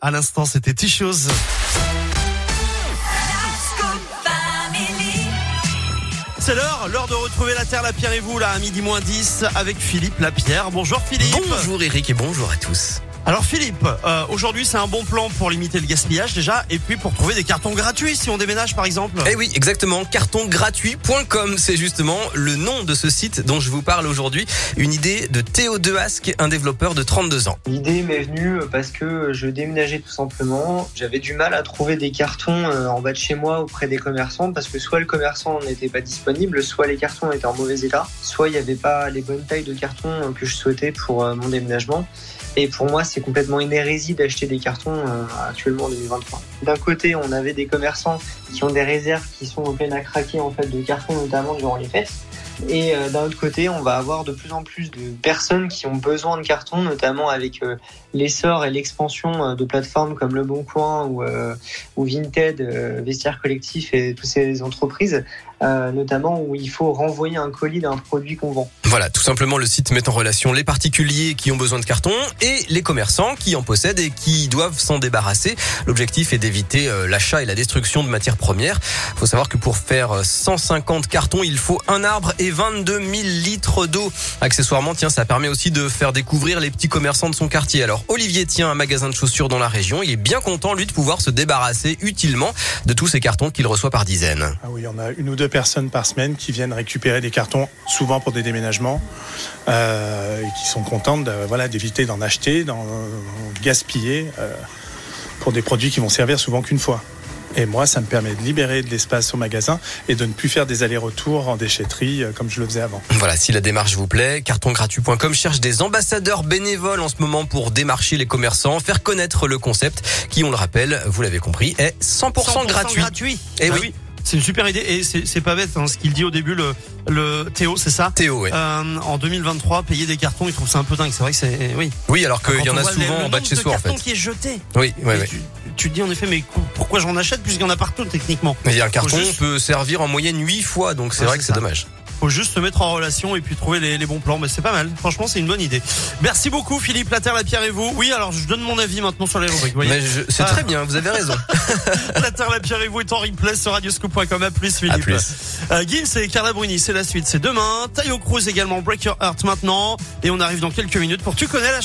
À l'instant, c'était T-Chose. C'est l'heure, l'heure de retrouver la Terre, la Pierre et vous, là, à midi moins 10, avec Philippe Lapierre. Bonjour Philippe. Bonjour Eric et bonjour à tous. Alors Philippe, euh, aujourd'hui c'est un bon plan pour limiter le gaspillage déjà, et puis pour trouver des cartons gratuits si on déménage par exemple. Eh oui, exactement. Cartongratuit.com, c'est justement le nom de ce site dont je vous parle aujourd'hui. Une idée de Théo Dehasque, un développeur de 32 ans. L'idée m'est venue parce que je déménageais tout simplement. J'avais du mal à trouver des cartons euh, en bas de chez moi auprès des commerçants parce que soit le commerçant n'était pas disponible, soit les cartons étaient en mauvais état, soit il n'y avait pas les bonnes tailles de cartons que je souhaitais pour euh, mon déménagement. Et pour moi, c'est complètement une hérésie d'acheter des cartons euh, actuellement en 2023. D'un côté, on avait des commerçants qui ont des réserves qui sont pleines à craquer en fait de cartons, notamment durant les fêtes. Et euh, d'un autre côté, on va avoir de plus en plus de personnes qui ont besoin de cartons, notamment avec euh, l'essor et l'expansion euh, de plateformes comme Le Bon Coin ou, Vinted, Vestiaire Collectif et toutes ces entreprises, notamment où il faut renvoyer un colis d'un produit qu'on vend. Voilà, tout simplement le site met en relation les particuliers qui ont besoin de cartons et les commerçants qui en possèdent et qui doivent s'en débarrasser. L'objectif est d'éviter l'achat et la destruction de matières premières. Il faut savoir que pour faire euh, 150 cartons, il faut un arbre et 22 000 litres d'eau. Accessoirement, tiens, ça permet aussi de faire découvrir les petits commerçants de son quartier. Alors, Olivier tient un magasin de chaussures dans la région. Il est bien content, lui, de pouvoir se débarrasser utilement de tous ces cartons qu'il reçoit par dizaines. Ah oui, on a une ou deux personnes par semaine qui viennent récupérer des cartons, souvent pour des déménagements, euh, et qui sont contentes de, voilà, d'éviter d'en acheter, d'en gaspiller euh, pour des produits qui vont servir souvent qu'une fois. Et moi, ça me permet de libérer de l'espace au magasin et de ne plus faire des allers-retours en déchetterie euh, comme je le faisais avant. Voilà, si la démarche vous plaît, cartongratuit.com cherche des ambassadeurs bénévoles en ce moment pour démarcher les commerçants, faire connaître le concept qui, on le rappelle, vous l'avez compris, est 100%, gratuit. Eh Ah oui. C'est une super idée et c'est pas bête hein, ce qu'il dit au début le, le Théo, c'est ça? Théo, ouais. Euh, en 2023, payer des cartons, il trouve ça un peu dingue. C'est vrai que c'est oui. Oui, alors qu'il y en a souvent le en bas de chez soi, en fait. qui est jeté. Oui, ouais, Et ouais. Tu, tu te dis en effet, mais pourquoi j'en achète puisqu'il y en a partout techniquement Mais un carton juste- peut servir en moyenne 8 fois, donc c'est Ouais, vrai c'est que c'est dommage. Faut juste se mettre en relation et puis trouver les, les bons plans. Mais c'est pas mal. Franchement, c'est une bonne idée. Merci beaucoup, Philippe. La Terre, la Pierre et vous. Oui, alors je donne mon avis maintenant sur les rubriques. c'est Ah. très bien, vous avez raison. La Terre, la Pierre et vous est en replay sur radioscoop.com. À plus, Philippe. À plus. Euh, Gims et Carla Bruni, c'est la suite. C'est demain. Tayo Cruz également. Break Your Heart maintenant. Et on arrive dans quelques minutes pour Tu connais la